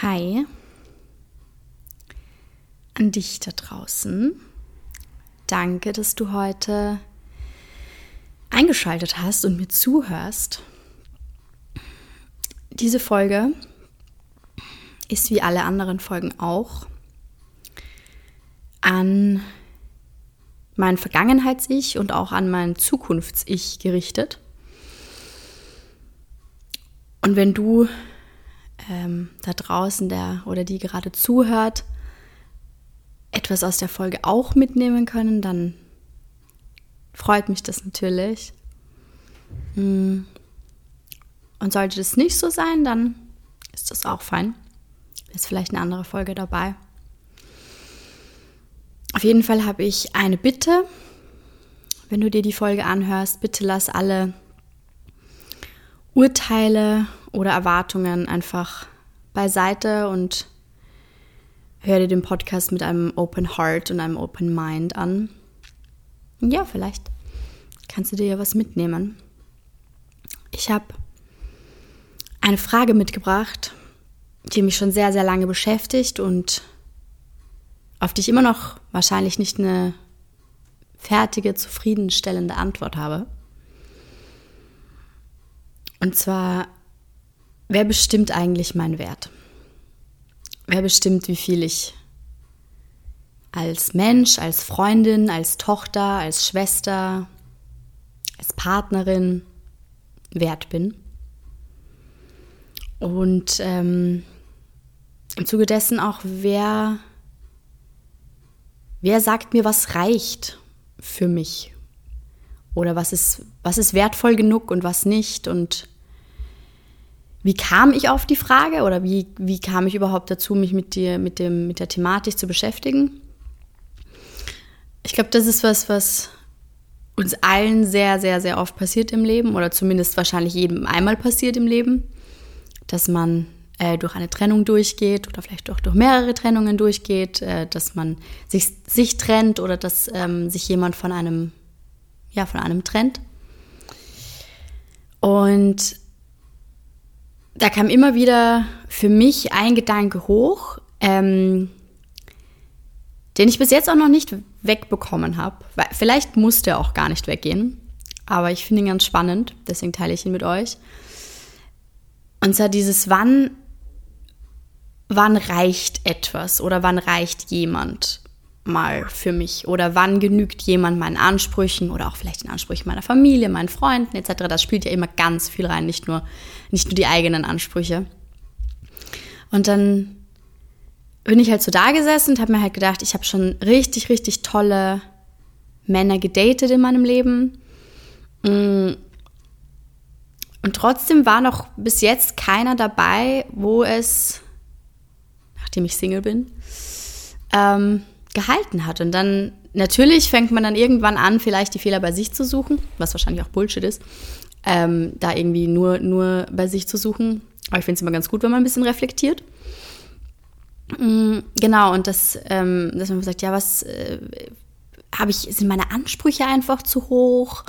Hi an dich da draußen. Danke, dass du heute eingeschaltet hast und mir zuhörst. Diese Folge ist wie alle anderen Folgen auch an mein Vergangenheits-Ich und auch an mein Zukunfts-Ich gerichtet. Und wenn du ähm, da draußen, der oder die gerade zuhört, etwas aus der Folge auch mitnehmen können, dann freut mich das natürlich. Mm. Und sollte das nicht so sein, dann ist das auch fein. Ist vielleicht eine andere Folge dabei. Auf jeden Fall habe ich eine Bitte. Wenn du dir die Folge anhörst, bitte lass alle Urteile oder Erwartungen einfach beiseite und hör dir den Podcast mit einem Open Heart und einem Open Mind an. ja, vielleicht kannst du dir ja was mitnehmen. Ich habe eine Frage mitgebracht, die mich schon sehr, sehr lange beschäftigt und auf die ich immer noch wahrscheinlich nicht eine fertige, zufriedenstellende Antwort habe. Und zwar, wer bestimmt eigentlich meinen Wert? Wer bestimmt, wie viel ich als Mensch, als Freundin, als Tochter, als Schwester, als Partnerin wert bin? Und ähm, im Zuge dessen auch, wer, wer sagt mir, was reicht für mich? Oder was ist, was ist wertvoll genug und was nicht? Und wie kam ich auf die Frage oder wie, wie kam ich überhaupt dazu, mich mit, dir, mit, dem, mit der Thematik zu beschäftigen? Ich glaube, das ist was, was uns allen sehr, sehr, sehr oft passiert im Leben oder zumindest wahrscheinlich jedem einmal passiert im Leben, dass man äh, durch eine Trennung durchgeht oder vielleicht auch durch mehrere Trennungen durchgeht, äh, dass man sich, sich trennt oder dass ähm, sich jemand von einem, ja, von einem trennt. Und da kam immer wieder für mich ein Gedanke hoch, ähm, den ich bis jetzt auch noch nicht wegbekommen habe. Vielleicht musste er auch gar nicht weggehen, aber ich finde ihn ganz spannend, deswegen teile ich ihn mit euch. Und zwar dieses, wann, wann reicht etwas oder wann reicht jemand? Mal für mich oder wann genügt jemand meinen Ansprüchen oder auch vielleicht den Ansprüchen meiner Familie, meinen Freunden etc. Das spielt ja immer ganz viel rein, nicht nur, nicht nur die eigenen Ansprüche. Und dann bin ich halt so da gesessen und habe mir halt gedacht, ich habe schon richtig, richtig tolle Männer gedatet in meinem Leben. Mm. Und trotzdem war noch bis jetzt keiner dabei, wo es, nachdem ich Single bin, ähm, gehalten hat. Und dann natürlich fängt man dann irgendwann an, vielleicht die Fehler bei sich zu suchen, was wahrscheinlich auch Bullshit ist, ähm, da irgendwie nur, nur bei sich zu suchen. Aber ich finde es immer ganz gut, wenn man ein bisschen reflektiert. Mhm, genau, und das, ähm, dass man sagt, ja, was äh, habe ich, sind meine Ansprüche einfach zu hoch?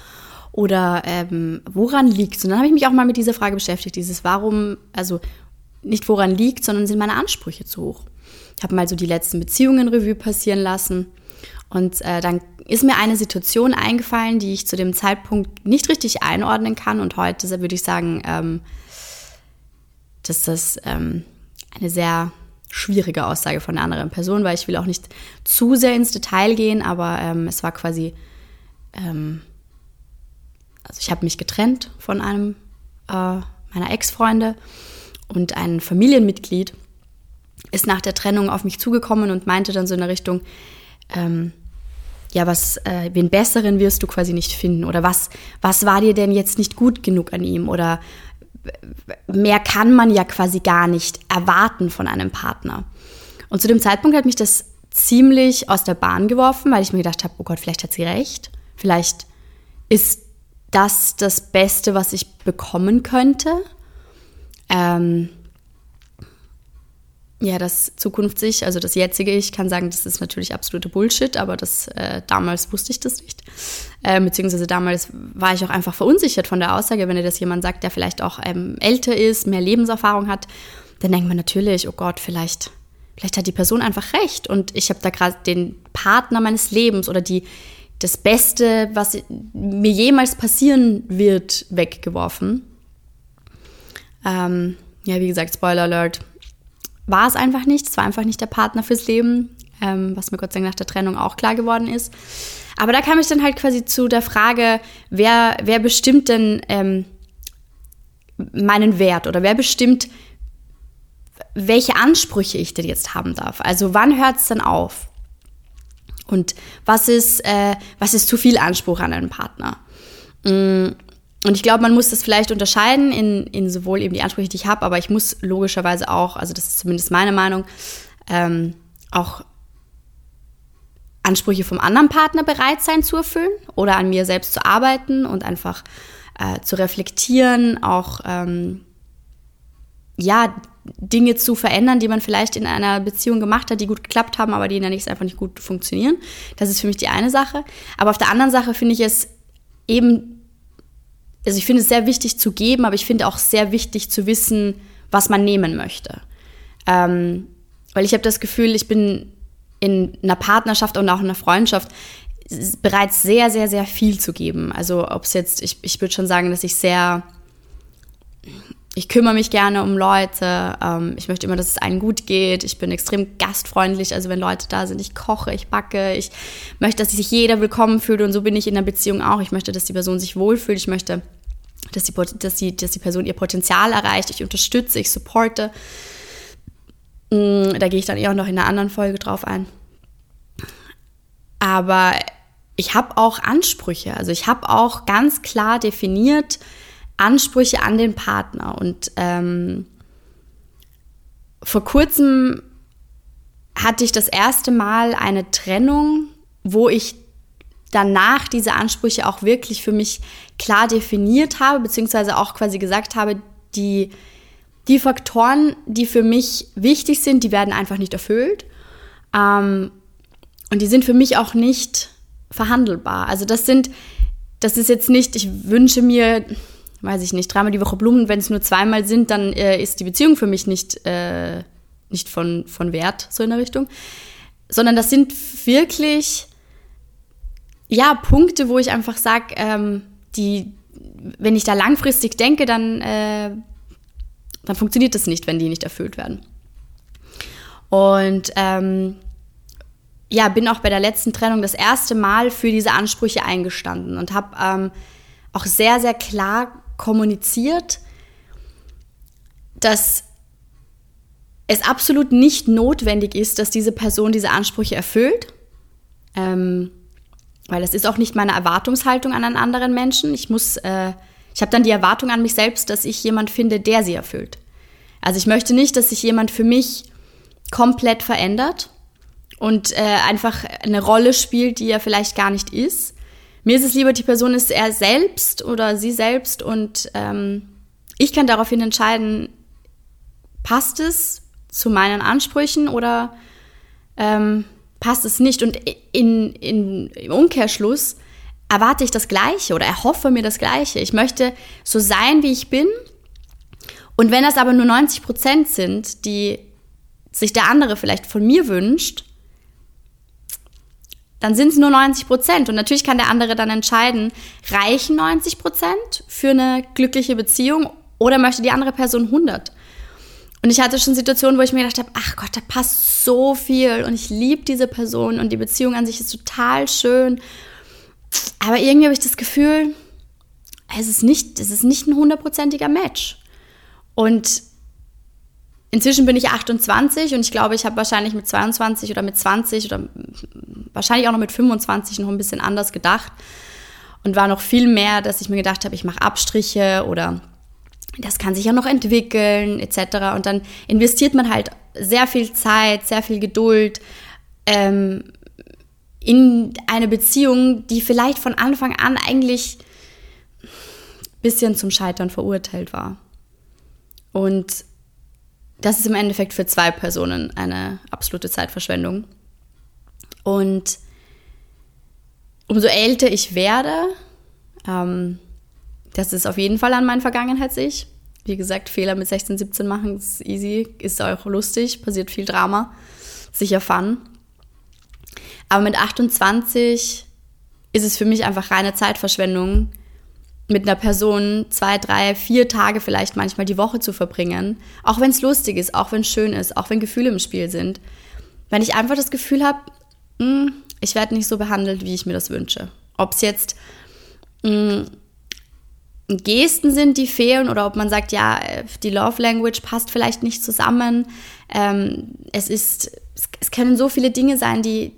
Oder ähm, woran liegt es? Und dann habe ich mich auch mal mit dieser Frage beschäftigt, dieses Warum, also nicht woran liegt, sondern sind meine Ansprüche zu hoch? Ich habe mal so die letzten Beziehungen Revue passieren lassen. Und äh, dann ist mir eine Situation eingefallen, die ich zu dem Zeitpunkt nicht richtig einordnen kann. Und heute würde ich sagen, ähm, dass das ähm, eine sehr schwierige Aussage von einer anderen Person, weil ich will auch nicht zu sehr ins Detail gehen, aber ähm, es war quasi, ähm, also ich habe mich getrennt von einem äh, meiner Ex-Freunde und ein Familienmitglied ist nach der Trennung auf mich zugekommen und meinte dann so in der Richtung, ähm, ja, was, äh, wen besseren wirst du quasi nicht finden? Oder was, was war dir denn jetzt nicht gut genug an ihm? Oder mehr kann man ja quasi gar nicht erwarten von einem Partner. Und zu dem Zeitpunkt hat mich das ziemlich aus der Bahn geworfen, weil ich mir gedacht habe, oh Gott, vielleicht hat sie recht. Vielleicht ist das das Beste, was ich bekommen könnte. Ähm, ja, das Zukunftssich, also das jetzige Ich, kann sagen, das ist natürlich absolute Bullshit, aber das äh, damals wusste ich das nicht. Äh, beziehungsweise damals war ich auch einfach verunsichert von der Aussage, wenn dir das jemand sagt, der vielleicht auch ähm, älter ist, mehr Lebenserfahrung hat. dann denkt man natürlich, oh Gott, vielleicht, vielleicht hat die Person einfach recht und ich habe da gerade den Partner meines Lebens oder die, das Beste, was mir jemals passieren wird, weggeworfen. Ähm, ja, wie gesagt, Spoiler Alert, war es einfach nicht. Es war einfach nicht der Partner fürs Leben, ähm, was mir Gott sei Dank nach der Trennung auch klar geworden ist. Aber da kam ich dann halt quasi zu der Frage, wer, wer bestimmt denn ähm, meinen Wert oder wer bestimmt, welche Ansprüche ich denn jetzt haben darf. Also wann hört es dann auf? Und was ist, äh, was ist zu viel Anspruch an einen Partner? Mm, und ich glaube, man muss das vielleicht unterscheiden in, in sowohl eben die Ansprüche, die ich habe, aber ich muss logischerweise auch, also das ist zumindest meine Meinung, ähm, auch Ansprüche vom anderen Partner bereit sein zu erfüllen oder an mir selbst zu arbeiten und einfach äh, zu reflektieren, auch ähm, ja, Dinge zu verändern, die man vielleicht in einer Beziehung gemacht hat, die gut geklappt haben, aber die in der nächsten einfach nicht gut funktionieren. Das ist für mich die eine Sache. Aber auf der anderen Sache finde ich es eben, also ich finde es sehr wichtig zu geben, aber ich finde auch sehr wichtig zu wissen, was man nehmen möchte. Ähm, weil ich habe das Gefühl, ich bin in einer Partnerschaft und auch in einer Freundschaft bereits sehr, sehr, sehr viel zu geben. Also ob es jetzt, ich, ich würde schon sagen, dass ich sehr ich kümmere mich gerne um Leute. Ähm, ich möchte immer, dass es allen gut geht. Ich bin extrem gastfreundlich. Also wenn Leute da sind, ich koche, ich backe. Ich möchte, dass sich jeder willkommen fühlt. Und so bin ich in der Beziehung auch. Ich möchte, dass die Person sich wohlfühlt. Ich möchte, dass die, dass die, dass die Person ihr Potenzial erreicht. Ich unterstütze, ich supporte. Mm, da gehe ich dann eher noch in einer anderen Folge drauf ein. Aber ich habe auch Ansprüche. Also ich habe auch ganz klar definiert, Ansprüche an den Partner. Und ähm, vor kurzem hatte ich das erste Mal eine Trennung, wo ich danach diese Ansprüche auch wirklich für mich klar definiert habe, beziehungsweise auch quasi gesagt habe, die, die Faktoren, die für mich wichtig sind, die werden einfach nicht erfüllt. Ähm, und die sind für mich auch nicht verhandelbar. Also das sind, das ist jetzt nicht, ich wünsche mir weiß ich nicht, dreimal die Woche Blumen, wenn es nur zweimal sind, dann äh, ist die Beziehung für mich nicht, äh, nicht von, von Wert, so in der Richtung. Sondern das sind wirklich, ja, Punkte, wo ich einfach sage, ähm, die, wenn ich da langfristig denke, dann, äh, dann funktioniert das nicht, wenn die nicht erfüllt werden. Und ähm, ja, bin auch bei der letzten Trennung das erste Mal für diese Ansprüche eingestanden und habe ähm, auch sehr, sehr klar kommuniziert, dass es absolut nicht notwendig ist, dass diese Person diese Ansprüche erfüllt. Ähm, weil es ist auch nicht meine Erwartungshaltung an einen anderen Menschen. Ich muss, äh, ich habe dann die Erwartung an mich selbst, dass ich jemand finde, der sie erfüllt. Also ich möchte nicht, dass sich jemand für mich komplett verändert und äh, einfach eine Rolle spielt, die er vielleicht gar nicht ist, mir ist es lieber, die Person ist er selbst oder sie selbst und ähm, ich kann daraufhin entscheiden, passt es zu meinen Ansprüchen oder ähm, passt es nicht. Und in, in, im Umkehrschluss erwarte ich das Gleiche oder erhoffe mir das Gleiche. Ich möchte so sein, wie ich bin. Und wenn das aber nur 90 Prozent sind, die sich der andere vielleicht von mir wünscht, dann sind es nur 90 Prozent. Und natürlich kann der andere dann entscheiden, reichen 90 Prozent für eine glückliche Beziehung oder möchte die andere Person 100? Und ich hatte schon Situationen, wo ich mir gedacht habe, ach Gott, da passt so viel und ich liebe diese Person und die Beziehung an sich ist total schön. Aber irgendwie habe ich das Gefühl, es ist nicht, es ist nicht ein hundertprozentiger Match. Und Inzwischen bin ich 28 und ich glaube, ich habe wahrscheinlich mit 22 oder mit 20 oder wahrscheinlich auch noch mit 25 noch ein bisschen anders gedacht und war noch viel mehr, dass ich mir gedacht habe, ich mache Abstriche oder das kann sich ja noch entwickeln etc. Und dann investiert man halt sehr viel Zeit, sehr viel Geduld ähm, in eine Beziehung, die vielleicht von Anfang an eigentlich ein bisschen zum Scheitern verurteilt war. Und das ist im Endeffekt für zwei Personen eine absolute Zeitverschwendung. Und umso älter ich werde, ähm, das ist auf jeden Fall an mein Vergangenheits-Ich. Wie gesagt, Fehler mit 16, 17 machen ist easy, ist auch lustig, passiert viel Drama, sicher fun. Aber mit 28 ist es für mich einfach reine Zeitverschwendung, mit einer Person zwei, drei, vier Tage vielleicht manchmal die Woche zu verbringen. Auch wenn es lustig ist, auch wenn es schön ist, auch wenn Gefühle im Spiel sind. Wenn ich einfach das Gefühl habe, hm, ich werde nicht so behandelt, wie ich mir das wünsche. Ob es jetzt mh, hm, Gesten sind, die fehlen, oder ob man sagt, ja, die Love Language passt vielleicht nicht zusammen. Ähm, es ist, es können so viele Dinge sein, die,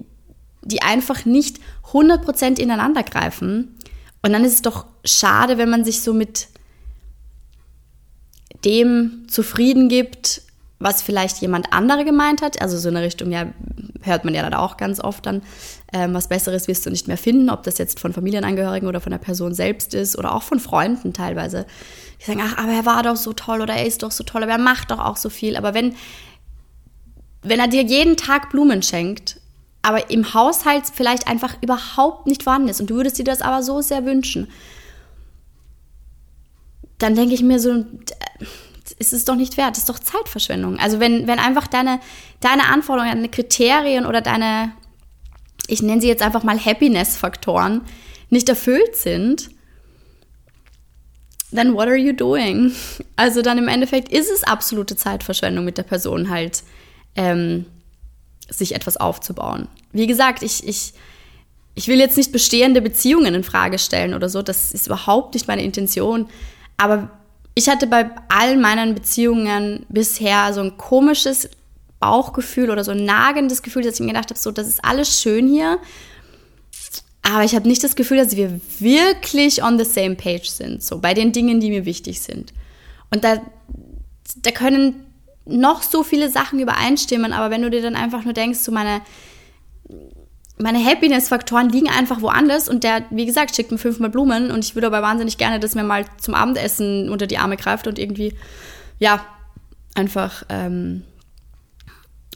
die einfach nicht 100% ineinander greifen. Und dann ist es doch schade, wenn man sich so mit dem zufrieden gibt, was vielleicht jemand andere gemeint hat. Also so in der Richtung, ja, hört man ja dann auch ganz oft dann, ähm, was Besseres wirst du nicht mehr finden, ob das jetzt von Familienangehörigen oder von der Person selbst ist oder auch von Freunden teilweise. Die sagen, ach, aber er war doch so toll oder er ist doch so toll, aber er macht doch auch so viel. Aber wenn, wenn er dir jeden Tag Blumen schenkt, aber im Haushalt vielleicht einfach überhaupt nicht vorhanden ist und du würdest dir das aber so sehr wünschen, dann denke ich mir so, ist es doch nicht wert, das ist doch Zeitverschwendung. Also wenn, wenn einfach deine, deine Anforderungen, deine Kriterien oder deine, ich nenne sie jetzt einfach mal Happiness-Faktoren, nicht erfüllt sind, then what are you doing? Also dann im Endeffekt ist es absolute Zeitverschwendung mit der Person halt, ähm, sich etwas aufzubauen. Wie gesagt, ich, ich, ich will jetzt nicht bestehende Beziehungen in Frage stellen oder so, das ist überhaupt nicht meine Intention. Aber ich hatte bei all meinen Beziehungen bisher so ein komisches Bauchgefühl oder so ein nagendes Gefühl, dass ich mir gedacht habe, so, das ist alles schön hier. Aber ich habe nicht das Gefühl, dass wir wirklich on the same page sind, so bei den Dingen, die mir wichtig sind. Und da, da können noch so viele Sachen übereinstimmen, aber wenn du dir dann einfach nur denkst, so meine, meine Happiness-Faktoren liegen einfach woanders und der, wie gesagt, schickt mir fünfmal Blumen und ich würde aber wahnsinnig gerne, dass mir mal zum Abendessen unter die Arme greift und irgendwie, ja, einfach ähm,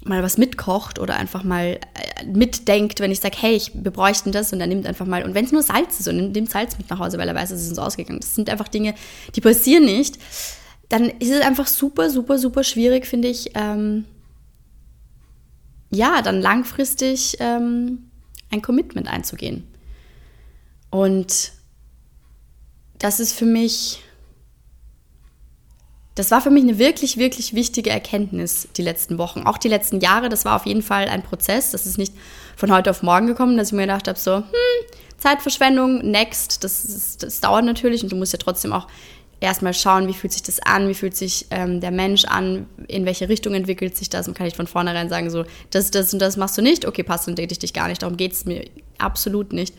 mal was mitkocht oder einfach mal äh, mitdenkt, wenn ich sage, hey, ich, wir bräuchten das und er nimmt einfach mal, und wenn es nur Salz ist und nimmt Salz mit nach Hause, weil er weiß, es ist uns ausgegangen. Das sind einfach Dinge, die passieren nicht dann ist es einfach super, super, super schwierig, finde ich, ähm, ja, dann langfristig ähm, ein Commitment einzugehen. Und das ist für mich, das war für mich eine wirklich, wirklich wichtige Erkenntnis die letzten Wochen. Auch die letzten Jahre, das war auf jeden Fall ein Prozess. Das ist nicht von heute auf morgen gekommen, dass ich mir gedacht habe, so, hm, Zeitverschwendung, next, das, ist, das dauert natürlich und du musst ja trotzdem auch erstmal schauen, wie fühlt sich das an, wie fühlt sich ähm, der Mensch an, in welche Richtung entwickelt sich das? Und kann ich von vornherein sagen, so, das, das und das machst du nicht, okay, passt, dann date ich dich gar nicht, darum geht es mir absolut nicht.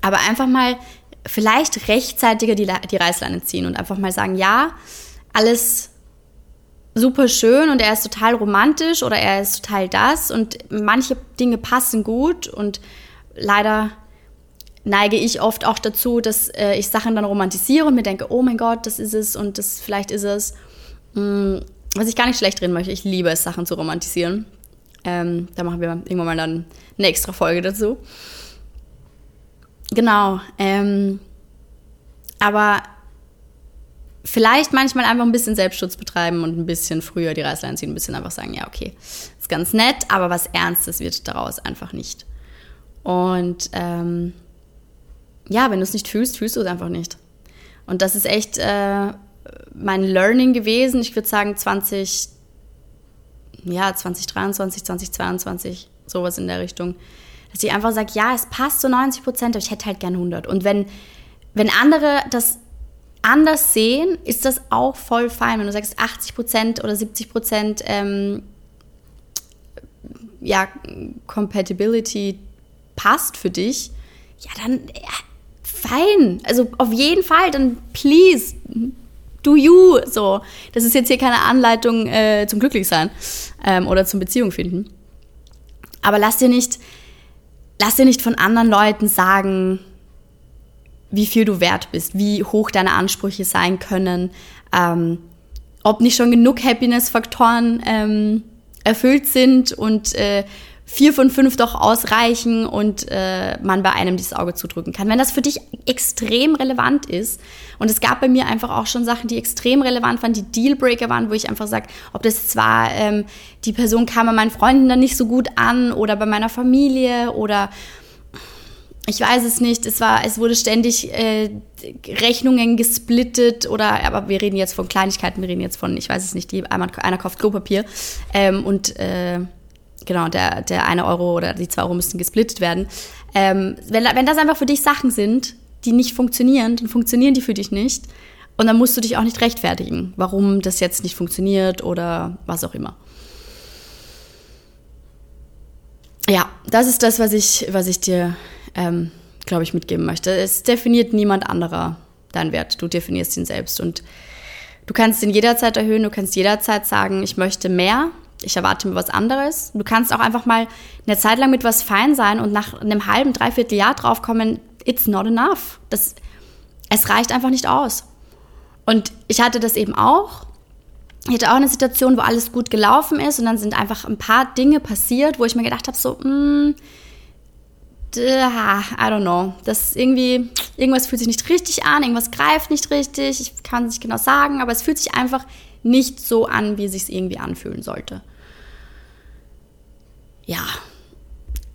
Aber einfach mal vielleicht rechtzeitiger die, die Reißleine ziehen und einfach mal sagen, ja, alles super schön und er ist total romantisch oder er ist total das und manche Dinge passen gut und leider neige ich oft auch dazu, dass äh, ich Sachen dann romantisiere und mir denke, oh mein Gott, das ist es und das vielleicht ist es. Mhm, was ich gar nicht schlecht reden möchte. Ich liebe es, Sachen zu romantisieren. Ähm, da machen wir irgendwann mal dann eine extra Folge dazu. Genau. Ähm, aber vielleicht manchmal einfach ein bisschen Selbstschutz betreiben und ein bisschen früher die Reißleine ziehen, ein bisschen einfach sagen, ja, okay, ist ganz nett, aber was Ernstes wird daraus einfach nicht. Und ähm, ja, wenn du es nicht fühlst, fühlst du es einfach nicht. Und das ist echt äh, mein Learning gewesen. Ich würde sagen 20, ja, 2023, 2022, sowas in der Richtung. Dass ich einfach sage, ja, es passt zu 90 Prozent, aber ich hätte halt gern 100. Und wenn, wenn andere das anders sehen, ist das auch voll fein. Wenn du sagst 80 Prozent oder 70 Prozent ähm, ja, Compatibility passt für dich, ja, dann fein. Also auf jeden Fall, dann please, do you. So, das ist jetzt hier keine Anleitung äh, zum Glücklichsein ähm, oder zum Beziehung finden. Aber lass dir nicht, lass dir nicht von anderen Leuten sagen, wie viel du wert bist, wie hoch deine Ansprüche sein können, ähm, ob nicht schon genug Happiness-Faktoren ähm, erfüllt sind und äh, vier von fünf doch ausreichen und äh, man bei einem dieses Auge zudrücken kann. Wenn das für dich extrem relevant ist, und es gab bei mir einfach auch schon Sachen, die extrem relevant waren, die Dealbreaker waren, wo ich einfach sage, ob das zwar ähm, die Person kam bei meinen Freunden dann nicht so gut an oder bei meiner Familie oder ich weiß es nicht, es war, es wurde ständig äh, Rechnungen gesplittet oder, aber wir reden jetzt von Kleinigkeiten, wir reden jetzt von, ich weiß es nicht, die, einer, kauft Klopapier ähm, und äh, genau, der, der eine Euro oder die zwei Euro müssten gesplittet werden. Ähm, wenn, wenn das einfach für dich Sachen sind, die nicht funktionieren, dann funktionieren die für dich nicht. Und dann musst du dich auch nicht rechtfertigen, warum das jetzt nicht funktioniert oder was auch immer. Ja, das ist das, was ich, was ich dir ähm, glaube ich, mitgeben möchte. Es definiert niemand anderer deinen Wert. Du definierst ihn selbst. Und du kannst ihn jederzeit erhöhen, du kannst jederzeit sagen, ich möchte mehr, ich erwarte mir was anderes. Du kannst auch einfach mal eine Zeit lang mit was fein sein und nach einem halben, dreiviertel Jahr draufkommen, it's not enough. Das, es reicht einfach nicht aus. Und ich hatte das eben auch. Ich hatte auch eine Situation, wo alles gut gelaufen ist und dann sind einfach ein paar Dinge passiert, wo ich mir gedacht habe, so, mm, I don't know. Das irgendwie, irgendwas fühlt sich nicht richtig an, irgendwas greift nicht richtig. Ich kann es nicht genau sagen, aber es fühlt sich einfach nicht so an, wie es sich irgendwie anfühlen sollte. Ja.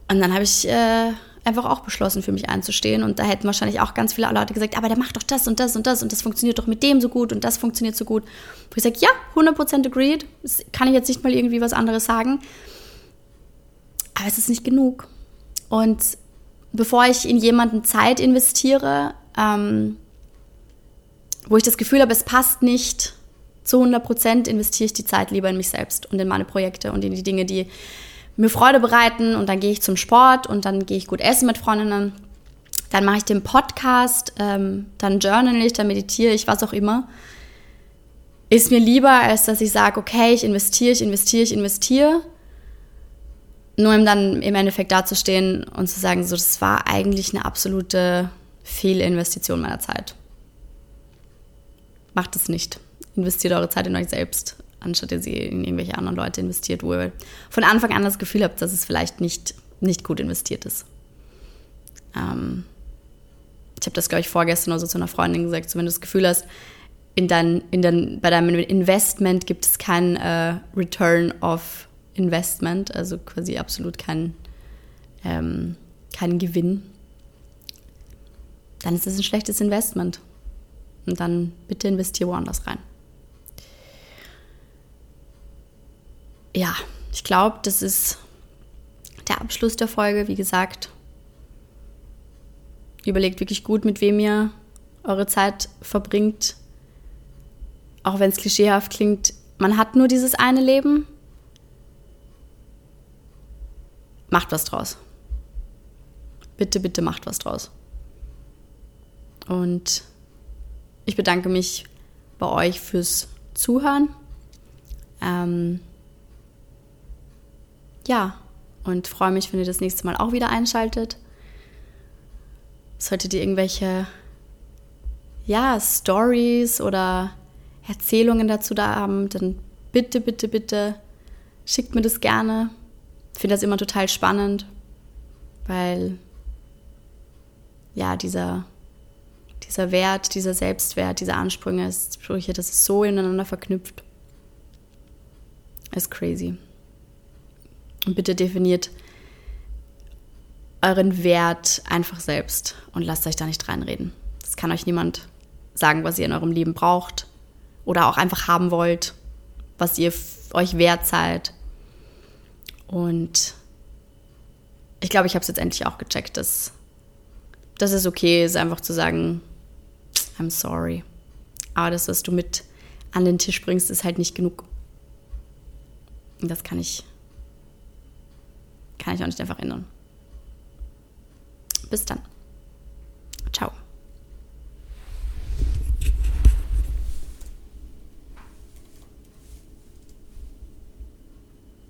Und dann habe ich äh, einfach auch beschlossen, für mich einzustehen. Und da hätten wahrscheinlich auch ganz viele Leute gesagt, aber der macht doch das und das und das und das funktioniert doch mit dem so gut und das funktioniert so gut. Wo ich sage, ja, 100% agreed. Das kann ich jetzt nicht mal irgendwie was anderes sagen. Aber es ist nicht genug. Und bevor ich in jemanden Zeit investiere, ähm, wo ich das Gefühl habe, es passt nicht zu 100 Prozent, investiere ich die Zeit lieber in mich selbst und in meine Projekte und in die Dinge, die mir Freude bereiten. Und dann gehe ich zum Sport und dann gehe ich gut essen mit Freundinnen. Dann mache ich den Podcast, ähm, dann journal ich, dann meditiere ich, was auch immer. Ist mir lieber, als dass ich sage, okay, ich investiere, ich investiere, ich investiere nur um dann im Endeffekt dazustehen und zu sagen, so, das war eigentlich eine absolute Fehlinvestition meiner Zeit. Macht es nicht. Investiert eure Zeit in euch selbst, anstatt ihr sie in irgendwelche anderen Leute investiert, wo ihr von Anfang an das Gefühl habt, dass es vielleicht nicht, nicht gut investiert ist. Ähm ich habe das, glaube ich, vorgestern oder so zu einer Freundin gesagt, so, wenn du das Gefühl hast, in dein, in dein, bei deinem Investment gibt es keinen äh, Return of Investment, also quasi absolut kein, ähm, kein Gewinn, dann ist es ein schlechtes Investment. Und dann bitte investiere woanders rein. Ja, ich glaube, das ist der Abschluss der Folge. Wie gesagt, überlegt wirklich gut, mit wem ihr eure Zeit verbringt. Auch wenn es klischeehaft klingt, man hat nur dieses eine Leben macht was draus. Bitte, bitte macht was draus. Und ich bedanke mich bei euch fürs Zuhören. Ähm, ja, und freue mich, wenn ihr das nächste Mal auch wieder einschaltet. Solltet ihr irgendwelche ja, Stories oder Erzählungen dazu da haben, dann bitte, bitte, bitte schickt mir das gerne finde das immer total spannend, weil ja, dieser, dieser Wert, dieser Selbstwert, diese Ansprüche, Sprüche, das ist so ineinander verknüpft. Ist crazy. Und bitte definiert euren Wert einfach selbst und lasst euch da nicht reinreden. Das kann euch niemand sagen, was ihr in eurem Leben braucht oder auch einfach haben wollt, was ihr euch wert seid. Und ich glaube, ich habe es jetzt endlich auch gecheckt, dass, dass es okay ist, einfach zu sagen, I'm sorry. Aber das, was du mit an den Tisch bringst, ist halt nicht genug. Und das kann ich, kann ich auch nicht einfach ändern. Bis dann.